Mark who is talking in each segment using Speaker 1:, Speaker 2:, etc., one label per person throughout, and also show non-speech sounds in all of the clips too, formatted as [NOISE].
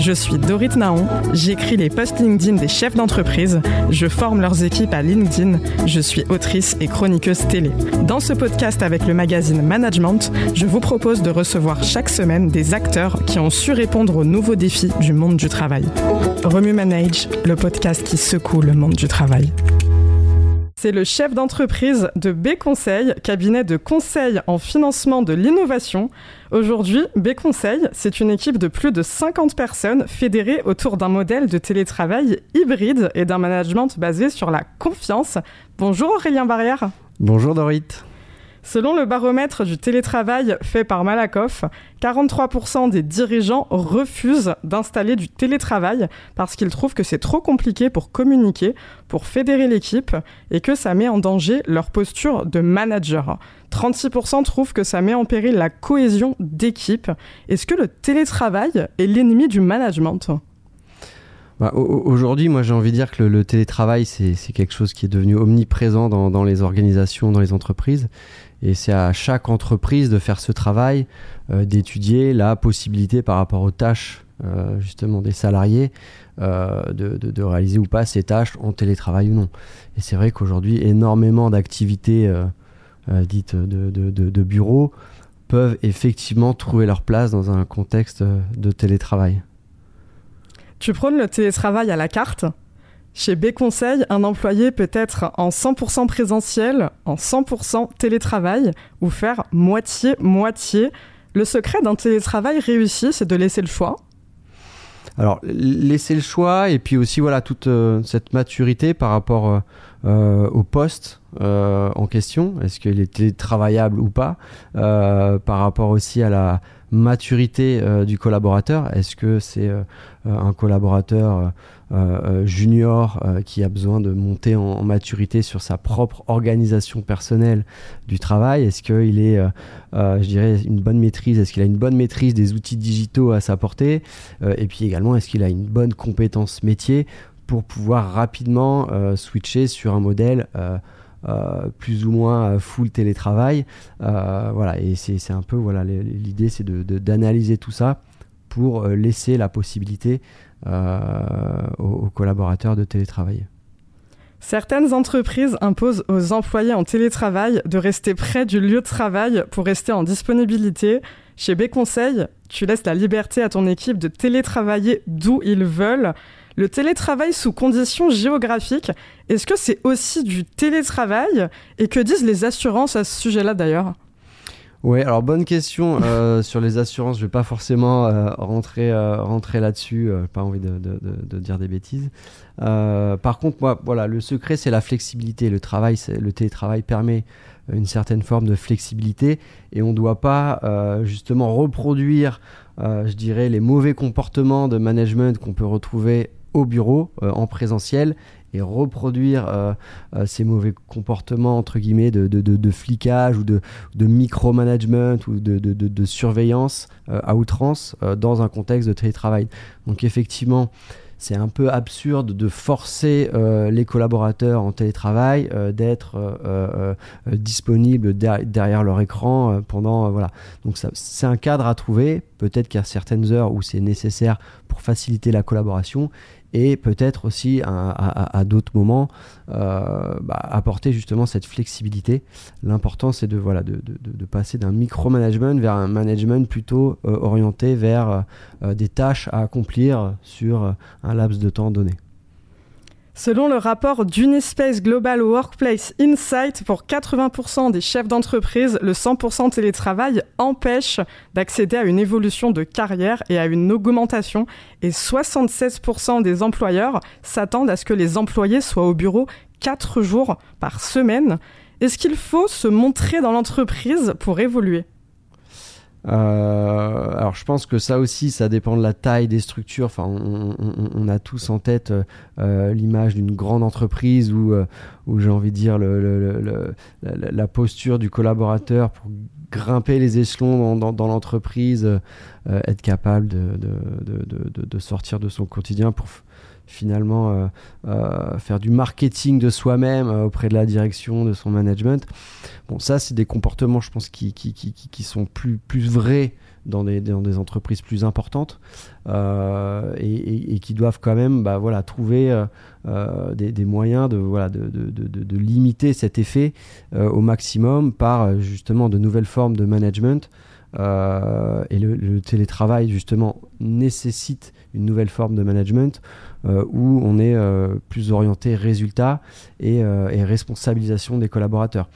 Speaker 1: Je suis Dorit Naon, j'écris les posts LinkedIn des chefs d'entreprise, je forme leurs équipes à LinkedIn, je suis autrice et chroniqueuse télé. Dans ce podcast avec le magazine Management, je vous propose de recevoir chaque semaine des acteurs qui ont su répondre aux nouveaux défis du monde du travail. Remue Manage, le podcast qui secoue le monde du travail. C'est le chef d'entreprise de B Conseil, cabinet de conseil en financement de l'innovation. Aujourd'hui, B Conseil, c'est une équipe de plus de 50 personnes fédérées autour d'un modèle de télétravail hybride et d'un management basé sur la confiance. Bonjour Aurélien Barrière.
Speaker 2: Bonjour Dorit.
Speaker 1: Selon le baromètre du télétravail fait par Malakoff, 43% des dirigeants refusent d'installer du télétravail parce qu'ils trouvent que c'est trop compliqué pour communiquer, pour fédérer l'équipe et que ça met en danger leur posture de manager. 36% trouvent que ça met en péril la cohésion d'équipe. Est-ce que le télétravail est l'ennemi du management?
Speaker 2: Bah, Aujourd'hui, moi j'ai envie de dire que le, télétravail, c'est quelque chose qui est devenu omniprésent dans, dans, les organisations, dans les entreprises. Et c'est à chaque entreprise de faire ce travail, euh, d'étudier la possibilité par rapport aux tâches euh, justement des salariés euh, de, de, réaliser ou pas ces tâches en télétravail ou non. Et c'est vrai qu'aujourd'hui, énormément d'activités dites de, de, bureau peuvent effectivement trouver leur place dans un contexte de télétravail.
Speaker 1: Tu prônes le télétravail à la carte? Chez B Conseil, un employé peut être en 100% présentiel, en 100% télétravail ou faire moitié-moitié. Le secret d'un télétravail réussi, c'est de laisser le choix.
Speaker 2: Alors, laisser le choix et puis aussi voilà toute euh, cette maturité par rapport euh, euh, au poste en question. Est-ce qu'il est télétravaillable ou pas? Par rapport aussi à la maturité du collaborateur. Est-ce que c'est un collaborateur junior euh, qui a besoin de monter en, maturité sur sa propre organisation personnelle du travail. Est-ce qu'il est, je dirais, une bonne maîtrise? Est-ce qu'il a une bonne maîtrise des outils digitaux à sa portée? Et puis également, est-ce qu'il a une bonne compétence métier pour pouvoir rapidement switcher sur un modèle plus ou moins full télétravail? voilà, et c'est un peu voilà l'idée, c'est d'analyser tout ça pour laisser la possibilité euh, aux, collaborateurs de télétravailler.
Speaker 1: Certaines entreprises imposent aux employés en télétravail de rester près du lieu de travail pour rester en disponibilité. Chez B Conseil, tu laisses la liberté à ton équipe de télétravailler d'où ils veulent. Le télétravail sous conditions géographiques, est-ce que c'est aussi du télétravail? Et que disent les assurances à ce sujet-là d'ailleurs?
Speaker 2: Oui, alors bonne question euh, [LAUGHS] sur les assurances. Je vais pas forcément euh, rentrer, euh, rentrer là-dessus. pas envie de, de, de, dire des bêtises. par contre, moi, voilà, le secret, c'est la flexibilité. Le travail, le télétravail permet une certaine forme de flexibilité et on ne doit pas justement reproduire, je dirais, les mauvais comportements de management qu'on peut retrouver au bureau en présentiel et reproduire euh, euh, ces mauvais comportements entre guillemets de, flicage ou de, de micromanagement ou de, surveillance euh, à outrance dans un contexte de télétravail. Donc effectivement, c'est un peu absurde de forcer les collaborateurs en télétravail d'être disponibles derrière leur écran pendant voilà. Donc c'est un cadre à trouver. Peut-être qu'il y a certaines heures où c'est nécessaire pour faciliter la collaboration et peut-être aussi à, d'autres moments euh, bah, apporter justement cette flexibilité. L'important c'est de, voilà, de, passer d'un micromanagement vers un management plutôt euh, orienté vers euh, des tâches à accomplir sur un laps de temps donné.
Speaker 1: Selon le rapport d'Unispace Global Workplace Insight, pour 80% des chefs d'entreprise, le 100% télétravail empêche d'accéder à une évolution de carrière et à une augmentation. Et 76% des employeurs s'attendent à ce que les employés soient au bureau 4 jours par semaine. Est-ce qu'il faut se montrer dans l'entreprise pour évoluer?
Speaker 2: Euh, alors je pense que ça aussi, ça dépend de la taille des structures. Enfin, on, a tous en tête euh, euh, l'image d'une grande entreprise où, où j'ai envie de dire le, la, posture du collaborateur pour grimper les échelons dans, dans, l'entreprise, être capable de, de, de, de, sortir de son quotidien pour finalement euh, euh, faire du marketing de soi-même euh, auprès de la direction, de son management. Bon, ça, c'est des comportements, je pense, qui, qui, qui, sont plus, plus vrais dans des, dans des entreprises plus importantes et, qui doivent quand même bah, voilà, trouver des, des, moyens de, voilà, de, de, de, de limiter cet effet au maximum par justement de nouvelles formes de management. Et le, télétravail justement nécessite une nouvelle forme de management euh, où on est euh, plus orienté résultat euh, et, responsabilisation des collaborateurs.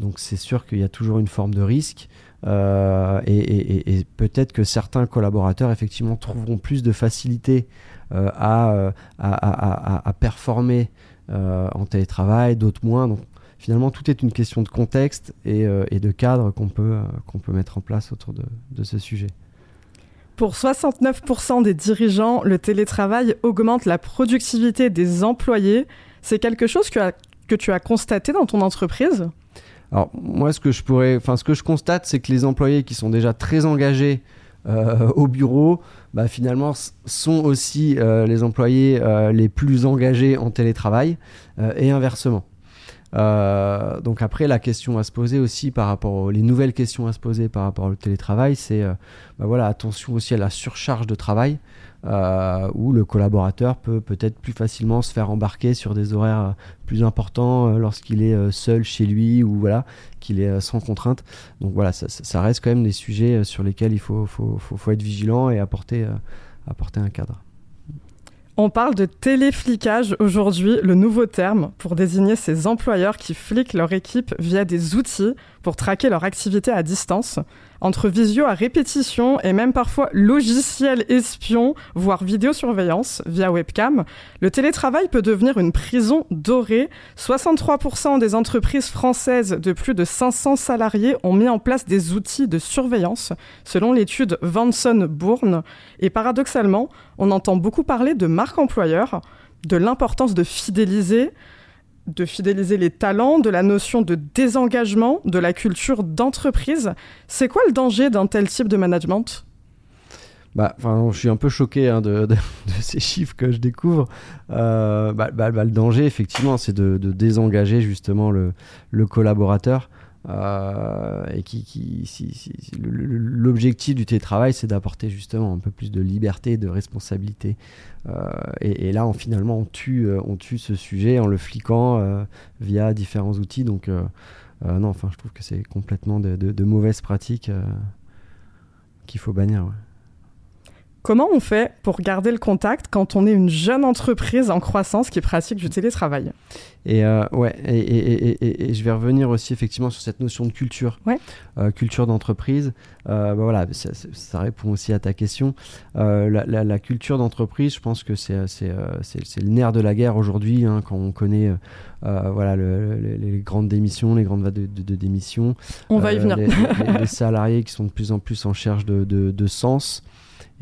Speaker 2: Donc c'est sûr qu'il y a toujours une forme de risque. et, peut-être que certains collaborateurs effectivement trouveront plus de facilité à, à, performer en télétravail, d'autres moins. Finalement, tout est une question de contexte et, de cadre qu'on peut, qu'on peut mettre en place autour de ce sujet.
Speaker 1: Pour 69% des dirigeants, le télétravail augmente la productivité des employés. C'est quelque chose que, que, tu as constaté dans ton entreprise?
Speaker 2: Alors moi, ce que je pourrais, enfin ce que je constate, c'est que les employés qui sont déjà très engagés euh, au bureau, bah, finalement, sont aussi euh, les employés euh, les plus engagés en télétravail et inversement. Euh, donc après, la question à se poser aussi par rapport aux les nouvelles questions à se poser par rapport au télétravail, c'est euh, bah voilà, attention aussi à la surcharge de travail. Euh, où le collaborateur peut peut-être plus facilement se faire embarquer sur des horaires plus importants lorsqu'il est seul chez lui ou voilà qu'il est sans contrainte. Donc voilà, ça, ça, reste quand même des sujets sur lesquels il faut, faut, faut, faut être vigilant et apporter, apporter un cadre.
Speaker 1: On parle de téléflicage aujourd'hui, le nouveau terme pour désigner ces employeurs qui fliquent leur équipe via des outils pour traquer leur activité à distance entre visio à répétition et même parfois logiciel espion, voire vidéosurveillance via webcam, le télétravail peut devenir une prison dorée. 63% des entreprises françaises de plus de 500 salariés ont mis en place des outils de surveillance, selon l'étude Vanson-Bourne. Et paradoxalement, on entend beaucoup parler de marque employeur, de l'importance de fidéliser, de fidéliser les talents, de la notion de désengagement, de la culture d'entreprise. C'est quoi le danger d'un tel type de management?
Speaker 2: Bah, je suis un peu choqué hein, [LAUGHS] de, ces chiffres que je découvre. Euh, bah, bah, bah, le danger, effectivement, c'est de, désengager justement le, le collaborateur. Euh, et qui, qui si, l'objectif du télétravail, c'est d'apporter justement un peu plus de liberté, de responsabilité. Euh, et, là, on, finalement, on tue, euh, on tue ce sujet en le fliquant via différents outils. Donc, non, enfin, je trouve que c'est complètement de, mauvaises pratiques qu'il faut bannir.
Speaker 1: Comment on fait pour garder le contact quand on est une jeune entreprise en croissance qui pratique du télétravail?
Speaker 2: Et euh, ouais, et, je vais revenir aussi effectivement sur cette notion de culture, euh, culture d'entreprise. Euh, bah voilà, ça, répond aussi à ta question. La, culture d'entreprise, je pense que c'est le nerf de la guerre aujourd'hui hein, quand on connaît voilà les grandes démissions, les grandes vagues de, démissions.
Speaker 1: On va y venir.
Speaker 2: Les, salariés qui sont de plus en plus en recherche de, de sens.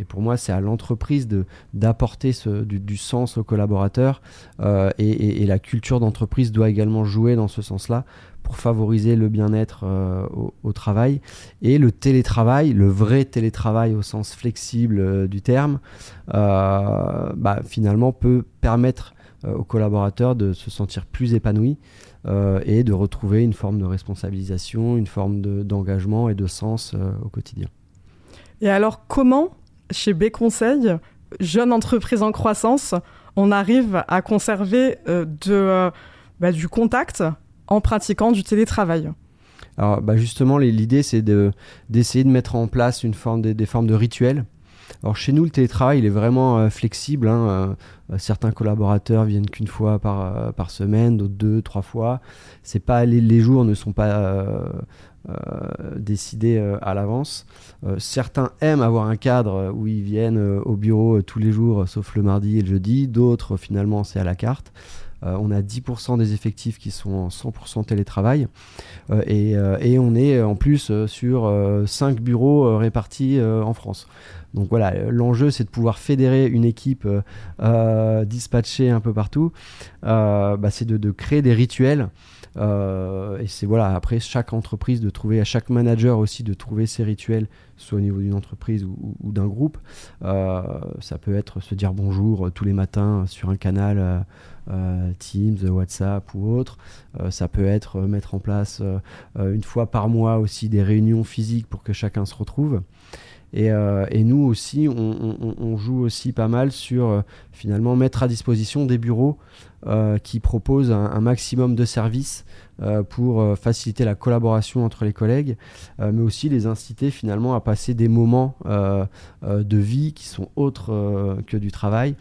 Speaker 2: Et pour moi, c'est à l'entreprise d'apporter du, du, sens aux collaborateurs. Euh, et, la culture d'entreprise doit également jouer dans ce sens-là pour favoriser le bien-être euh, au, travail. Et le télétravail, le vrai télétravail au sens flexible euh, du terme, bah, finalement peut permettre aux collaborateurs de se sentir plus épanouis. et de retrouver une forme de responsabilisation, une forme d'engagement et de sens au quotidien.
Speaker 1: Et alors, comment chez B Conseil, jeune entreprise en croissance, on arrive à conserver euh, euh, bah, du contact en pratiquant du télétravail.
Speaker 2: Alors bah, justement, l'idée c'est d'essayer de, mettre en place une forme des formes de rituels. Alors chez nous, le télétravail, il est vraiment euh, flexible. Hein, certains collaborateurs viennent qu'une fois par, semaine, d'autres deux, trois fois. Pas les, jours ne sont pas euh, décidé euh, à l'avance. Euh, certains aiment avoir un cadre où ils viennent au bureau tous les jours, sauf le mardi et le jeudi. D'autres, finalement, c'est à la carte. on a 10% des effectifs qui sont en 100% télétravail. Et, on est en plus sur 5 bureaux répartis en France. Donc voilà, l'enjeu c'est de pouvoir fédérer une équipe dispatchée un peu partout. Bah, c'est de, créer des rituels euh, et c'est voilà, après chaque entreprise de trouver, à chaque manager aussi de trouver ses rituels, soit au niveau d'une entreprise ou, d'un groupe. Euh, ça peut être se dire bonjour euh, tous les matins sur un canal Teams, WhatsApp ou autre. ça peut être mettre en place une fois par mois aussi des réunions physiques pour que chacun se retrouve. Et, et nous aussi, on, joue aussi pas mal sur finalement mettre à disposition des bureaux qui proposent un, maximum de services pour faciliter la collaboration entre les collègues, mais aussi les inciter finalement à passer des moments de vie qui sont autres que du travail.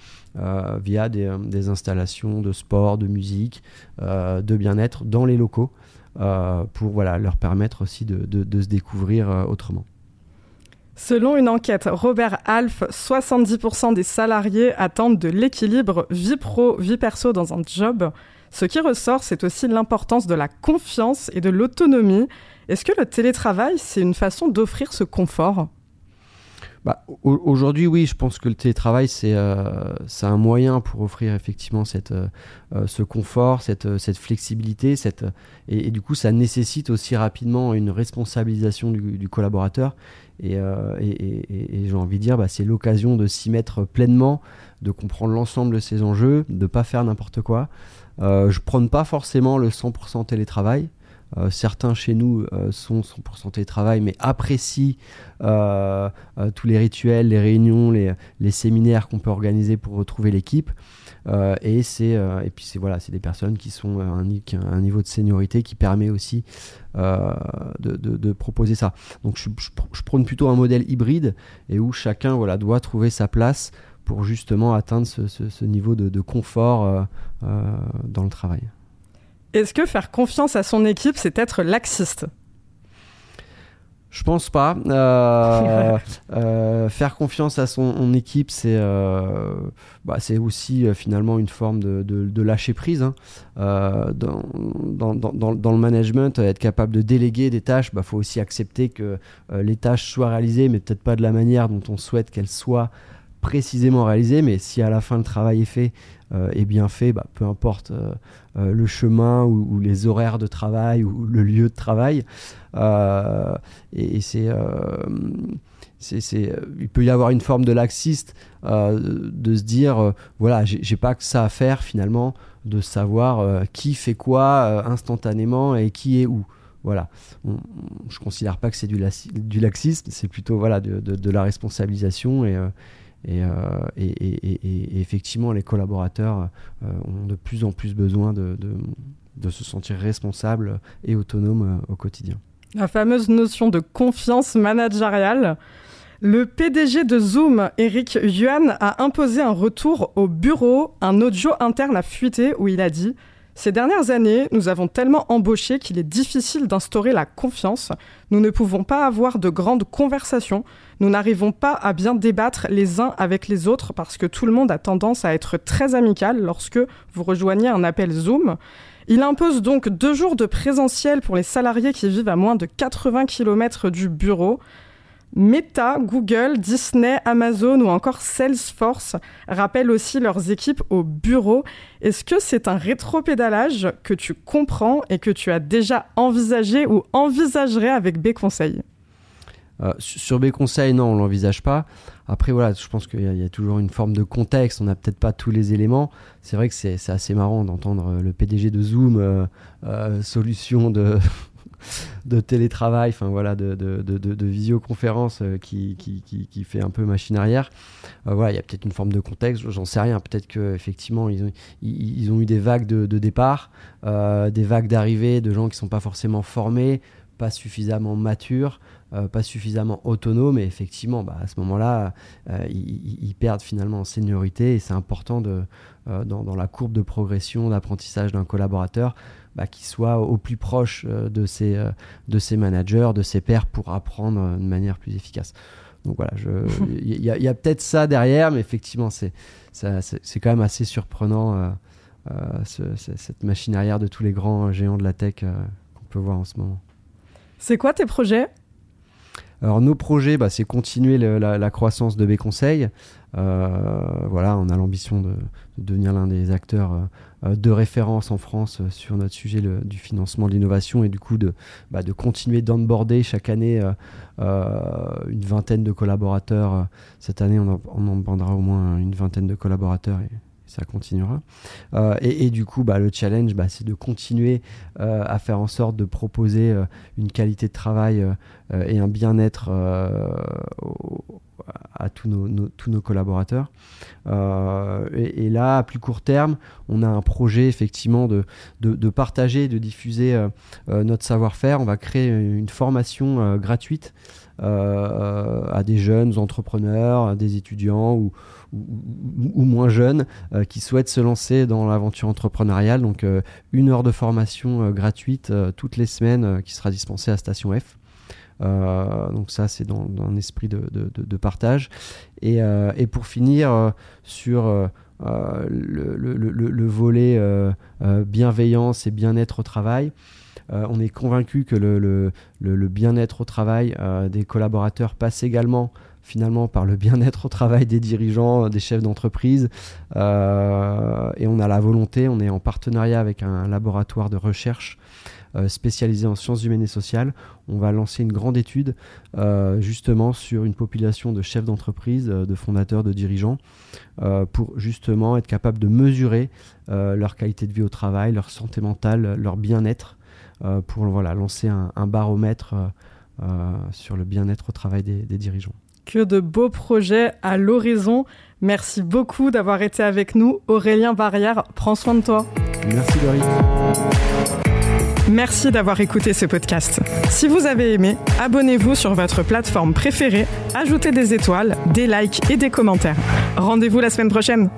Speaker 2: via des, installations de sport, de musique, de bien-être dans les locaux. Euh, pour voilà, leur permettre aussi de, se découvrir euh, autrement.
Speaker 1: Selon une enquête Robert Alf, 70% des salariés attendent de l'équilibre vie pro, vie perso dans un job. Ce qui ressort, c'est aussi l'importance de la confiance et de l'autonomie. Est-ce que le télétravail, c'est une façon d'offrir ce confort?
Speaker 2: Bah, Aujourd'hui, oui, je pense que le télétravail, c'est euh, un moyen pour offrir effectivement euh, euh, ce confort, cette, flexibilité. Et, du coup, ça nécessite aussi rapidement une responsabilisation du, collaborateur. Et j'ai envie de dire, bah, c'est l'occasion de s'y mettre pleinement, de comprendre l'ensemble de ces enjeux, de ne pas faire n'importe quoi. je ne prône pas forcément le 100% télétravail. Euh, certains chez nous euh, sont 100% télétravail, mais apprécient euh, tous les rituels, les réunions, les, séminaires qu'on peut organiser pour retrouver l'équipe. et c'est et puis c'est voilà, c'est des personnes qui sont à un, niveau de seniorité qui permet aussi de, proposer ça. Donc je, je, prône plutôt un modèle hybride et où chacun voilà doit trouver sa place pour justement atteindre ce, niveau de, confort dans le travail.
Speaker 1: Est-ce que faire confiance à son équipe, c'est être laxiste?
Speaker 2: Je pense pas. Euh, [LAUGHS] euh, faire confiance à son équipe, c'est euh, bah, aussi finalement une forme de, lâcher prise. Hein. Dans, le management, être capable de déléguer des tâches, il bah, faut aussi accepter que les tâches soient réalisées, mais peut-être pas de la manière dont on souhaite qu'elles soient précisément réalisées. Mais si à la fin le travail est fait, est bien fait, bah, peu importe euh, le chemin ou, les horaires de travail ou le lieu de travail. Euh, et, c'est euh, il peut y avoir une forme de laxiste de se dire voilà j'ai pas que ça à faire finalement de savoir qui fait quoi instantanément et qui est où voilà Je je considère pas que c'est du, du, laxisme c'est plutôt voilà de, de, la responsabilisation et, euh, et, effectivement, les collaborateurs euh, ont de plus en plus besoin de, de, se sentir responsables et autonomes euh, au quotidien.
Speaker 1: La fameuse notion de confiance managériale. Le PDG de Zoom, Eric Yuan, a imposé un retour au bureau. Un audio interne a fuité où il a dit ces dernières années, nous avons tellement embauché qu'il est difficile d'instaurer la confiance. Nous ne pouvons pas avoir de grandes conversations. Nous n'arrivons pas à bien débattre les uns avec les autres parce que tout le monde a tendance à être très amical lorsque vous rejoignez un appel Zoom. Il impose donc deux jours de présentiel pour les salariés qui vivent à moins de 80 km du bureau. Meta, Google, Disney, Amazon ou encore Salesforce rappellent aussi leurs équipes au bureau. Est-ce que c'est un rétropédalage que tu comprends et que tu as déjà envisagé ou envisagerais avec B Conseil?
Speaker 2: Euh, sur B Conseil, non, on l'envisage pas. Après, voilà, je pense qu'il y, a toujours une forme de contexte. On n'a peut-être pas tous les éléments. C'est vrai que c'est assez marrant d'entendre le PDG de Zoom, euh, euh, solution de, de télétravail, enfin voilà, de, visioconférence euh, qui, qui, qui, fait un peu machine arrière. Euh, voilà, il y a peut-être une forme de contexte, j'en sais rien. Peut-être qu'effectivement, ils ont, ils, ont eu des vagues de, départ, euh, des vagues d'arrivée de gens qui ne sont pas forcément formés, pas suffisamment matures. Pas suffisamment autonomes et effectivement bah, à ce moment-là ils, perdent finalement en seniorité et c'est important de, dans, dans, la courbe de progression d'apprentissage d'un collaborateur bah, qu'il soit au plus proche euh, de, ses, euh, de ses managers, de ses pairs pour apprendre euh, de manière plus efficace. Donc voilà, [LAUGHS] il y a, peut-être ça derrière, mais effectivement, c'est quand même assez surprenant cette machine arrière de tous les grands géants de la tech qu'on peut voir en ce moment.
Speaker 1: C'est quoi tes projets?
Speaker 2: Alors nos projets, bah, c'est continuer la, croissance de B Conseil. voilà, on a l'ambition de, devenir l'un des acteurs euh, de référence en France euh, sur notre sujet du financement de l'innovation et du coup de, bah, de continuer d'onboarder chaque année euh, une vingtaine de collaborateurs. Cette année, on, en, on au moins une vingtaine de collaborateurs et ça continuera. Et, du coup, bah, le challenge, bah, c'est de continuer à faire en sorte de proposer une qualité de travail et un bien-être à tous nos, tous nos collaborateurs. Euh, et, là, à plus court terme, on a un projet effectivement de, de, partager, de diffuser euh, euh, notre savoir-faire. On va créer une formation gratuite à des jeunes entrepreneurs, à des étudiants ou, moins jeunes qui souhaitent se lancer dans l'aventure entrepreneuriale. Donc une heure de formation gratuite toutes les semaines qui sera dispensée à Station F. Euh, donc ça, c'est dans, un esprit de, partage. Et, euh, pour finir euh, sur le, volet bienveillance et bien-être au travail, on est convaincu que le, bien-être au travail des collaborateurs passe également finalement par le bien-être au travail des dirigeants, des chefs d'entreprise. et on a la volonté, on est en partenariat avec un laboratoire de recherche euh, spécialisé en sciences humaines et sociales. On va lancer une grande étude euh, justement sur une population de chefs d'entreprise, euh, de fondateurs, de dirigeants, pour justement être capable de mesurer leur qualité de vie au travail, leur santé mentale, leur bien-être, pour voilà, lancer un, baromètre sur le bien-être au travail des, des dirigeants.
Speaker 1: Que de beaux projets à l'horizon. Merci beaucoup d'avoir été avec nous. Aurélien Barrière, prends soin de toi.
Speaker 2: Merci Doris.
Speaker 1: Merci d'avoir écouté ce podcast. Si vous avez aimé, abonnez-vous sur votre plateforme préférée, ajoutez des étoiles, des likes et des commentaires. Rendez-vous la semaine prochaine.